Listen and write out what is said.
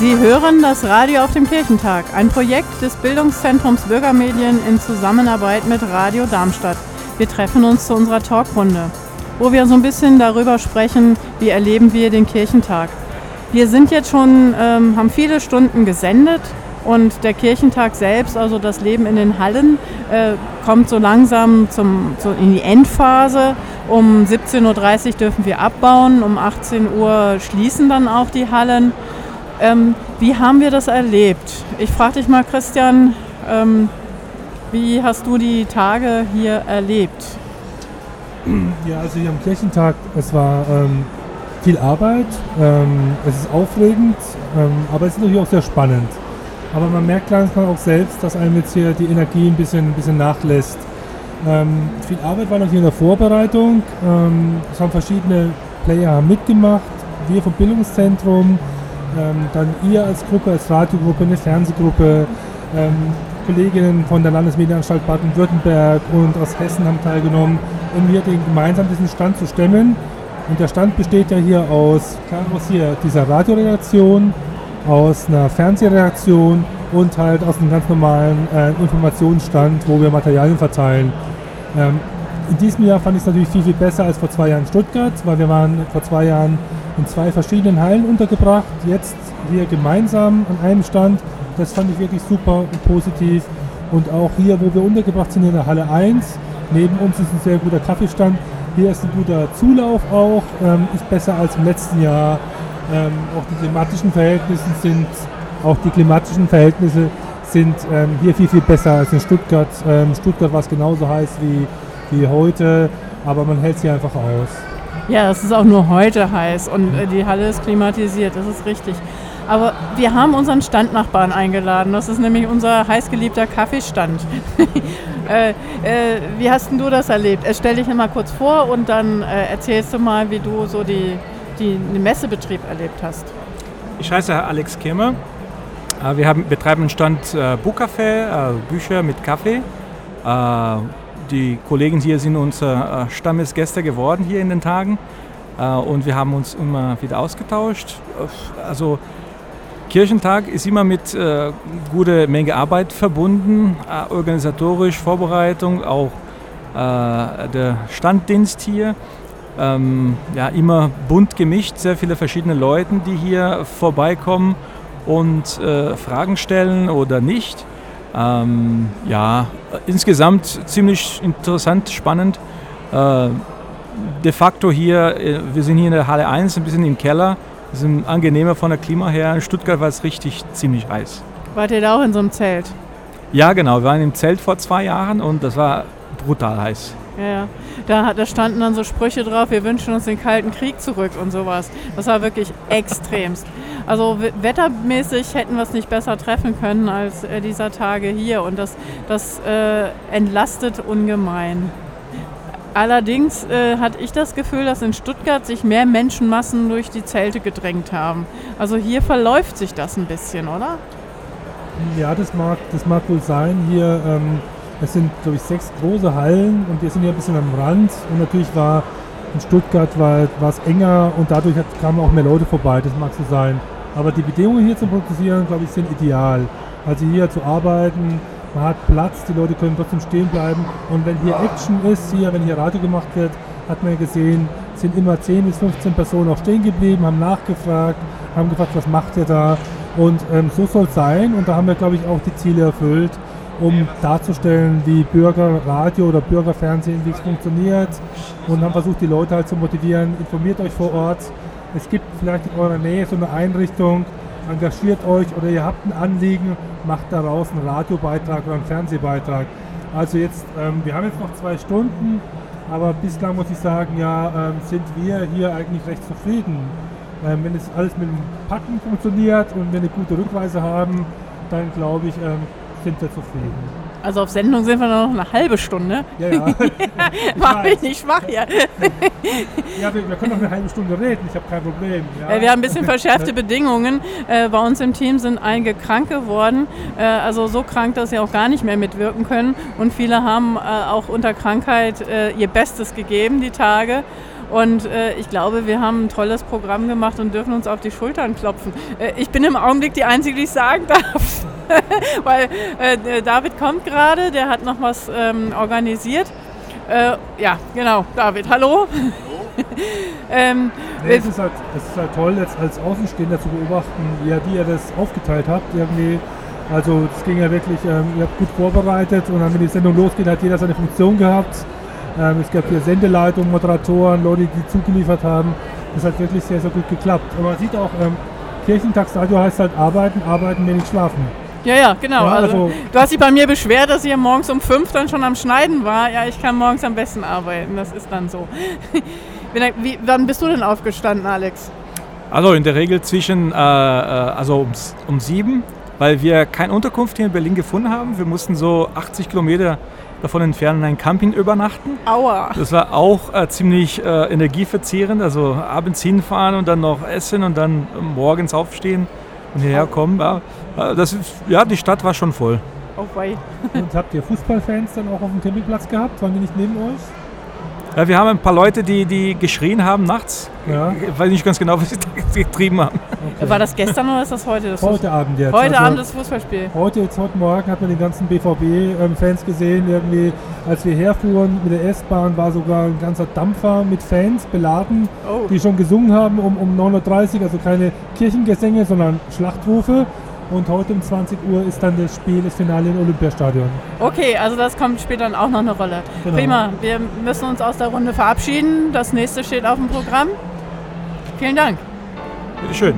Sie hören das Radio auf dem Kirchentag, ein Projekt des Bildungszentrums Bürgermedien in Zusammenarbeit mit Radio Darmstadt. Wir treffen uns zu unserer Talkrunde, wo wir so ein bisschen darüber sprechen, wie erleben wir den Kirchentag. Wir sind jetzt schon, ähm, haben viele Stunden gesendet und der Kirchentag selbst, also das Leben in den Hallen, äh, kommt so langsam zum, so in die Endphase. Um 17.30 Uhr dürfen wir abbauen, um 18 Uhr schließen dann auch die Hallen. Ähm, wie haben wir das erlebt? Ich frage dich mal, Christian, ähm, wie hast du die Tage hier erlebt? Ja, also hier am Kirchentag, es war ähm, viel Arbeit, ähm, es ist aufregend, ähm, aber es ist natürlich auch sehr spannend. Aber man merkt langsam auch selbst, dass einem jetzt hier die Energie ein bisschen, ein bisschen nachlässt. Ähm, viel Arbeit war noch hier in der Vorbereitung. es haben verschiedene Player mitgemacht. Wir vom Bildungszentrum, ähm, dann ihr als Gruppe, als Radiogruppe, eine Fernsehgruppe, ähm, Kolleginnen von der Landesmedienanstalt Baden-Württemberg und aus Hessen haben teilgenommen, um hier den, gemeinsam diesen Stand zu stemmen. Und der Stand besteht ja hier aus, klar, aus hier dieser Radioredaktion, aus einer Fernsehredaktion und halt aus einem ganz normalen äh, Informationsstand, wo wir Materialien verteilen. Ähm, in diesem Jahr fand ich es natürlich viel, viel besser als vor zwei Jahren in Stuttgart, weil wir waren vor zwei Jahren in zwei verschiedenen Hallen untergebracht. Jetzt hier gemeinsam an einem Stand. Das fand ich wirklich super und positiv. Und auch hier, wo wir untergebracht sind, in der Halle 1, neben uns ist ein sehr guter Kaffeestand. Hier ist ein guter Zulauf auch, ähm, ist besser als im letzten Jahr. Ähm, auch die klimatischen Verhältnisse sind, auch die klimatischen Verhältnisse sind ähm, hier viel, viel besser als in Stuttgart. Ähm, Stuttgart war es genauso heiß wie, wie heute, aber man hält sie einfach aus. Ja, es ist auch nur heute heiß und äh, die Halle ist klimatisiert, das ist richtig. Aber wir haben unseren Standnachbarn eingeladen. Das ist nämlich unser heißgeliebter Kaffeestand. äh, äh, wie hast du das erlebt? Äh, stell dich mal kurz vor und dann äh, erzählst du mal, wie du so die, die, den Messebetrieb erlebt hast. Ich heiße Alex Kemmer. Äh, wir haben, betreiben einen Stand Buchcafé, Bücher mit Kaffee. Die Kollegen hier sind unsere äh, Stammesgäste geworden hier in den Tagen äh, und wir haben uns immer wieder ausgetauscht. Also Kirchentag ist immer mit äh, guter Menge Arbeit verbunden, äh, organisatorisch, Vorbereitung, auch äh, der Standdienst hier. Ähm, ja, immer bunt gemischt, sehr viele verschiedene Leute, die hier vorbeikommen und äh, Fragen stellen oder nicht. Ähm, ja, insgesamt ziemlich interessant, spannend. Äh, de facto hier, äh, wir sind hier in der Halle 1, ein bisschen im Keller. Wir sind angenehmer von der Klima her. In Stuttgart war es richtig ziemlich heiß. Wart ihr da auch in so einem Zelt? Ja, genau. Wir waren im Zelt vor zwei Jahren und das war brutal heiß. Ja, ja. Da, da standen dann so Sprüche drauf, wir wünschen uns den Kalten Krieg zurück und sowas. Das war wirklich extremst. Also wettermäßig hätten wir es nicht besser treffen können als äh, dieser Tage hier und das, das äh, entlastet ungemein. Allerdings äh, hatte ich das Gefühl, dass in Stuttgart sich mehr Menschenmassen durch die Zelte gedrängt haben. Also hier verläuft sich das ein bisschen, oder? Ja, das mag, das mag wohl sein. Hier, ähm, es sind, glaube ich, sechs große Hallen und wir sind hier ein bisschen am Rand. Und natürlich war in Stuttgart war, war es enger und dadurch hat, kamen auch mehr Leute vorbei, das mag so sein. Aber die Bedingungen hier zu produzieren, glaube ich, sind ideal. Also hier zu arbeiten, man hat Platz, die Leute können trotzdem stehen bleiben. Und wenn hier Action ist, hier, wenn hier Radio gemacht wird, hat man gesehen, sind immer 10 bis 15 Personen auch stehen geblieben, haben nachgefragt, haben gefragt, was macht ihr da? Und ähm, so soll es sein. Und da haben wir, glaube ich, auch die Ziele erfüllt um darzustellen, wie Bürgerradio oder Bürgerfernsehen, wie es funktioniert und haben versucht, die Leute halt zu motivieren, informiert euch vor Ort. Es gibt vielleicht in eurer Nähe so eine Einrichtung, engagiert euch oder ihr habt ein Anliegen, macht daraus einen Radiobeitrag oder einen Fernsehbeitrag. Also jetzt, ähm, wir haben jetzt noch zwei Stunden, aber bislang muss ich sagen, ja, ähm, sind wir hier eigentlich recht zufrieden. Ähm, wenn es alles mit dem Packen funktioniert und wir eine gute Rückweise haben, dann glaube ich, ähm, sind wir zufrieden. Also auf Sendung sind wir noch eine halbe Stunde. Ja, ja. Mach mich nicht schwach hier. ja, wir, wir, können noch eine halbe Stunde reden, ich habe kein Problem. Ja. Wir haben ein bisschen verschärfte Bedingungen. Äh, bei uns im Team sind einige krank geworden, äh, also so krank, dass sie auch gar nicht mehr mitwirken können. Und viele haben äh, auch unter Krankheit ihr Bestes gegeben, die Tage. Und äh, ich glaube, wir haben ein tolles Programm gemacht und dürfen uns auf die Schultern klopfen. Äh, ich bin im Augenblick die Einzige, die ich sagen darf. Weil äh, David kommt gerade, der hat noch was ähm, organisiert. Äh, ja, genau, David, hallo. ähm, nee, es, ist halt, es ist halt toll, jetzt als Außenstehender zu beobachten, ja, wie ihr das aufgeteilt habt. Irgendwie. Also es ging ja wirklich, ähm, ihr habt gut vorbereitet und dann, wenn die Sendung losgeht, hat jeder seine Funktion gehabt. Ähm, es gab hier Sendeleitung, Moderatoren, Leute, die zugeliefert haben. Das hat wirklich sehr, sehr gut geklappt. Und man sieht auch, ähm, Kirchentagsradio heißt halt arbeiten, arbeiten, wenig schlafen. Ja, ja, genau. Ja, also, also, du hast dich bei mir beschwert, dass ich morgens um fünf dann schon am Schneiden war. Ja, ich kann morgens am besten arbeiten. Das ist dann so. Wie, wann bist du denn aufgestanden, Alex? Also in der Regel zwischen, äh, äh, also um, um sieben, weil wir keine Unterkunft hier in Berlin gefunden haben. Wir mussten so 80 Kilometer davon entfernt in einem Camping übernachten. Aua. Das war auch äh, ziemlich äh, energieverzehrend. Also abends hinfahren und dann noch essen und dann morgens aufstehen und hierher kommen. Ja, äh, das ist, ja, die Stadt war schon voll. Oh, wei. und habt ihr Fußballfans dann auch auf dem Campingplatz gehabt? Waren die nicht neben euch? Ja, wir haben ein paar Leute, die, die geschrien haben nachts. Ja. Ich weiß nicht ganz genau, was sie getrieben haben. Okay. War das gestern oder ist das heute? Das heute Abend jetzt. Heute also Abend das Fußballspiel. Heute, jetzt heute Morgen hat man die ganzen BVB-Fans gesehen. Irgendwie, als wir herfuhren mit der S-Bahn, war sogar ein ganzer Dampfer mit Fans beladen, oh. die schon gesungen haben um, um 9.30 Uhr. Also keine Kirchengesänge, sondern Schlachtrufe. Und heute um 20 Uhr ist dann das Spiel, das Finale im Olympiastadion. Okay, also das kommt später dann auch noch eine Rolle. Genau. Prima, wir müssen uns aus der Runde verabschieden. Das nächste steht auf dem Programm. Vielen Dank. Bitte schön.